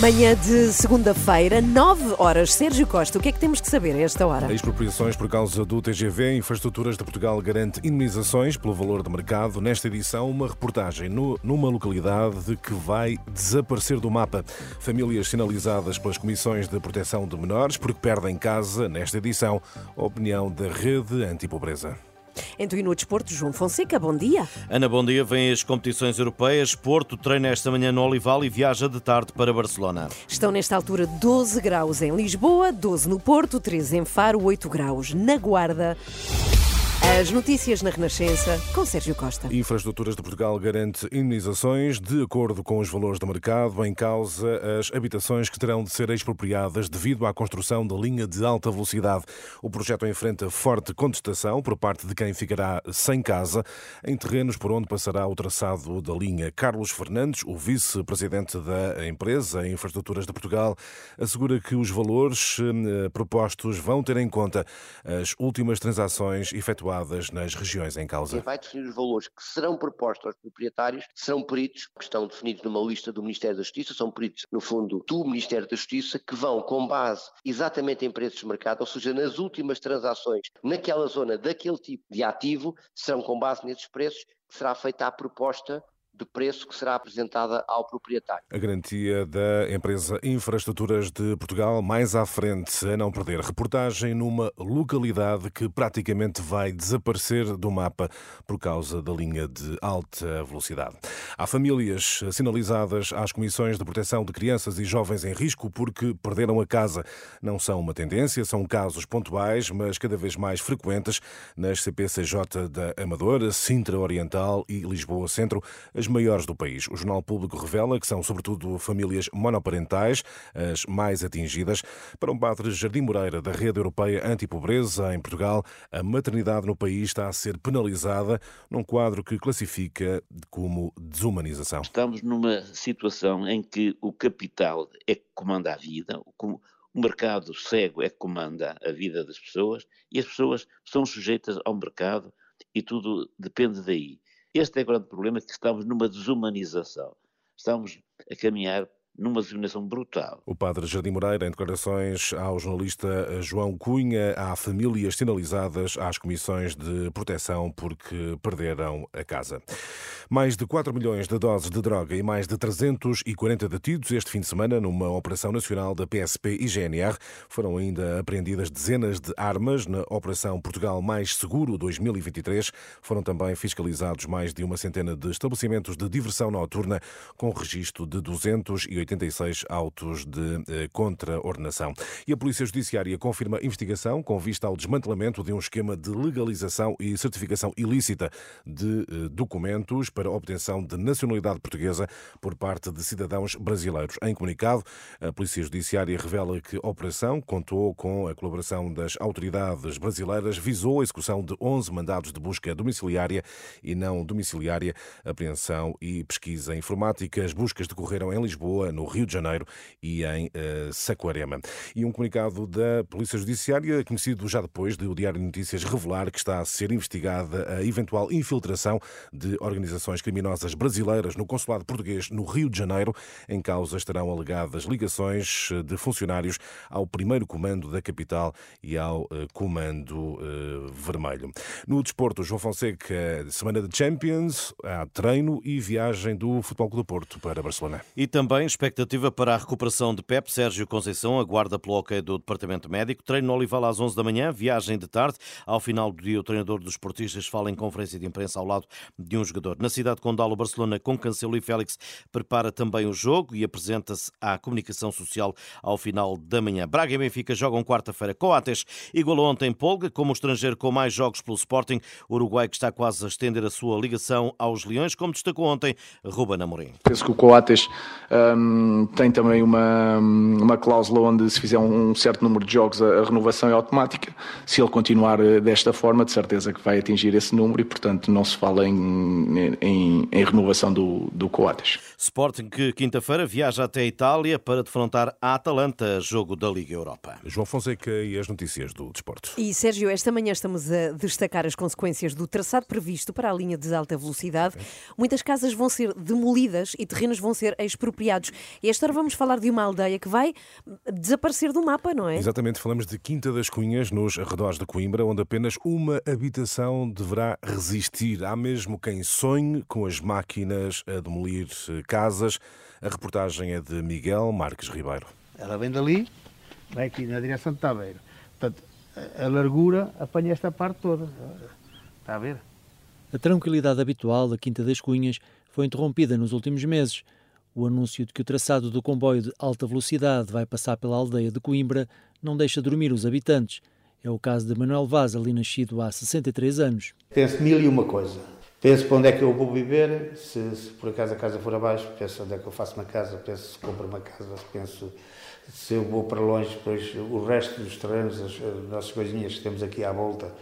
Manhã de segunda-feira, 9 horas. Sérgio Costa, o que é que temos que saber a esta hora? Expropriações por causa do TGV, Infraestruturas de Portugal garante indemnizações pelo valor de mercado. Nesta edição, uma reportagem no, numa localidade que vai desaparecer do mapa. Famílias sinalizadas pelas comissões de proteção de menores porque perdem casa. Nesta edição, a opinião da Rede Antipobreza. Então, e no desporto, João Fonseca, bom dia. Ana, bom dia. Vêm as competições europeias. Porto treina esta manhã no Olival e viaja de tarde para Barcelona. Estão nesta altura 12 graus em Lisboa, 12 no Porto, 13 em Faro, 8 graus na Guarda. As notícias na Renascença com Sérgio Costa. Infraestruturas de Portugal garante indenizações de acordo com os valores do mercado, em causa as habitações que terão de ser expropriadas devido à construção da linha de alta velocidade. O projeto enfrenta forte contestação por parte de quem ficará sem casa em terrenos por onde passará o traçado da linha. Carlos Fernandes, o vice-presidente da empresa Infraestruturas de Portugal, assegura que os valores eh, propostos vão ter em conta as últimas transações efetuadas nas regiões em causa. Quem vai definir os valores que serão propostos aos proprietários serão peritos que estão definidos numa lista do Ministério da Justiça, são peritos, no fundo, do Ministério da Justiça, que vão com base exatamente em preços de mercado, ou seja, nas últimas transações naquela zona daquele tipo de ativo, serão com base nesses preços que será feita a proposta de preço que será apresentada ao proprietário. A garantia da empresa Infraestruturas de Portugal, mais à frente, a não perder. Reportagem numa localidade que praticamente vai desaparecer do mapa por causa da linha de alta velocidade. Há famílias sinalizadas às comissões de proteção de crianças e jovens em risco porque perderam a casa. Não são uma tendência, são casos pontuais, mas cada vez mais frequentes nas CPCJ da Amadora, Sintra Oriental e Lisboa Centro. As maiores do país. O Jornal Público revela que são sobretudo famílias monoparentais as mais atingidas. Para um padre Jardim Moreira, da Rede Europeia Antipobreza, em Portugal, a maternidade no país está a ser penalizada num quadro que classifica como desumanização. Estamos numa situação em que o capital é que comanda a vida, o mercado cego é que comanda a vida das pessoas e as pessoas são sujeitas ao mercado e tudo depende daí. Este é o grande problema, que estamos numa desumanização. Estamos a caminhar numa discriminação brutal. O padre Jardim Moreira, em declarações ao jornalista João Cunha, há famílias sinalizadas às comissões de proteção porque perderam a casa. Mais de 4 milhões de doses de droga e mais de 340 detidos este fim de semana numa operação nacional da PSP e GNR. Foram ainda apreendidas dezenas de armas na Operação Portugal Mais Seguro 2023. Foram também fiscalizados mais de uma centena de estabelecimentos de diversão noturna com registro de 280 86 autos de eh, contraordenação. E a Polícia Judiciária confirma investigação com vista ao desmantelamento de um esquema de legalização e certificação ilícita de eh, documentos para obtenção de nacionalidade portuguesa por parte de cidadãos brasileiros. Em comunicado, a Polícia Judiciária revela que a operação contou com a colaboração das autoridades brasileiras, visou a execução de 11 mandados de busca domiciliária e não domiciliária, apreensão e pesquisa informática. As buscas decorreram em Lisboa, no Rio de Janeiro e em uh, Saquarema. E um comunicado da Polícia Judiciária, conhecido já depois de o Diário de Notícias revelar que está a ser investigada a eventual infiltração de organizações criminosas brasileiras no consulado português no Rio de Janeiro. Em causa estarão alegadas ligações de funcionários ao primeiro comando da capital e ao uh, comando uh, vermelho. No desporto, João Fonseca, semana de Champions, há treino e viagem do Futebol Clube do Porto para Barcelona. E também expectativa para a recuperação de Pep Sérgio Conceição, aguarda pelo ok do Departamento Médico. Treino no Olival às 11 da manhã, viagem de tarde. Ao final do dia, o treinador dos esportistas fala em conferência de imprensa ao lado de um jogador. Na cidade de Condal, o Barcelona, com Cancelo e Félix, prepara também o jogo e apresenta-se à comunicação social ao final da manhã. Braga e Benfica jogam quarta-feira. Coates igualou ontem Polga, como estrangeiro com mais jogos pelo Sporting. O Uruguai que está quase a estender a sua ligação aos Leões, como destacou ontem Ruben Amorim. Penso que o Coates um tem também uma, uma cláusula onde se fizer um certo número de jogos a, a renovação é automática. Se ele continuar eh, desta forma, de certeza que vai atingir esse número e, portanto, não se fala em, em, em renovação do, do Coates. Sporting que quinta-feira viaja até a Itália para defrontar a Atalanta, jogo da Liga Europa. João Fonseca e as notícias do desporto. E Sérgio, esta manhã estamos a destacar as consequências do traçado previsto para a linha de alta velocidade. Muitas casas vão ser demolidas e terrenos vão ser expropriados. E esta hora vamos falar de uma aldeia que vai desaparecer do mapa, não é? Exatamente, falamos de Quinta das Cunhas, nos arredores de Coimbra, onde apenas uma habitação deverá resistir. Há mesmo quem sonhe com as máquinas a demolir eh, casas. A reportagem é de Miguel Marques Ribeiro. Ela vem dali, vai aqui na direção de Tabeiro. Portanto, a largura apanha esta parte toda. Está a ver? A tranquilidade habitual da Quinta das Cunhas foi interrompida nos últimos meses. O anúncio de que o traçado do comboio de alta velocidade vai passar pela aldeia de Coimbra não deixa dormir os habitantes. É o caso de Manuel Vaz, ali nascido há 63 anos. Penso mil e uma coisa. Penso para onde é que eu vou viver, se, se, por acaso a casa for abaixo, penso onde é que eu faço uma casa, penso se compro uma casa, penso se eu vou para longe, depois o resto dos terrenos, as, as nossas coisinhas que temos aqui à volta,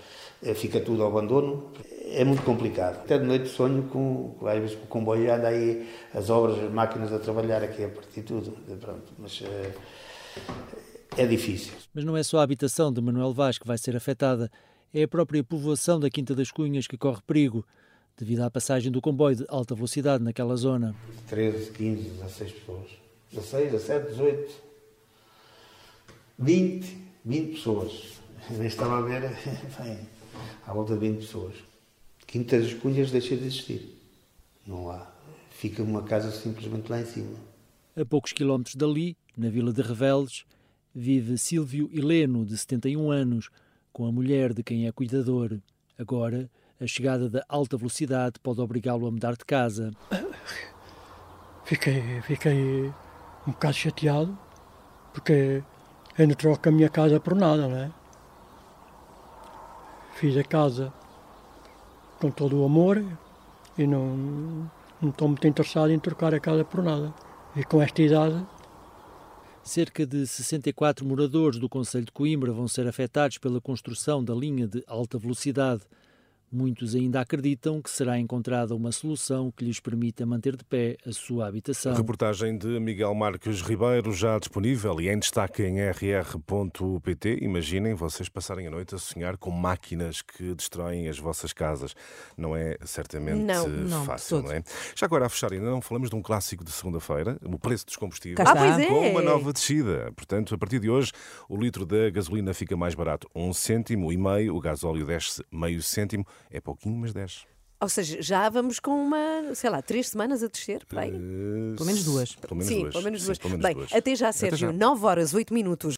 eh, fica tudo ao abandono. É muito complicado. Até de noite sonho com, às vezes, com o comboio anda aí as obras, as máquinas a trabalhar aqui a partir de tudo. Pronto, mas é, é difícil. Mas não é só a habitação de Manuel Vaz que vai ser afetada, é a própria povoação da Quinta das Cunhas que corre perigo devido à passagem do comboio de alta velocidade naquela zona. 13, 15, 16 pessoas. 16, 17, 18, 20, 20 pessoas. Nem estava a ver, bem, à volta de 20 pessoas. Quinta das Cunhas deixa de existir. Não há. Fica uma casa simplesmente lá em cima. A poucos quilómetros dali, na vila de Reveles, vive Silvio Heleno, de 71 anos, com a mulher de quem é cuidador. Agora, a chegada da alta velocidade pode obrigá-lo a mudar de casa. Fiquei, fiquei um bocado chateado, porque eu não troco a minha casa por nada, não é? Fiz a casa com todo o amor e não, não estou muito interessado em trocar a casa por nada. E com esta idade. Cerca de 64 moradores do Conselho de Coimbra vão ser afetados pela construção da linha de alta velocidade. Muitos ainda acreditam que será encontrada uma solução que lhes permita manter de pé a sua habitação. Reportagem de Miguel Marques Ribeiro, já disponível e em destaque em rr.pt. Imaginem vocês passarem a noite a sonhar com máquinas que destroem as vossas casas. Não é certamente não, não, fácil, não é? Já agora a fechar, ainda não falamos de um clássico de segunda-feira, o preço dos combustíveis, ah, pois é. com uma nova descida. Portanto, a partir de hoje, o litro da gasolina fica mais barato, um cêntimo e meio, o gasóleo desce meio cêntimo é pouquinho, mas desce. Ou seja, já vamos com uma, sei lá, três semanas a descer, por aí? Uh, Pelo menos duas. Pelo menos Sim, duas. pelo menos duas. Sim, pelo menos Bem, duas. até já, Sérgio. já. 9 horas, 8 minutos.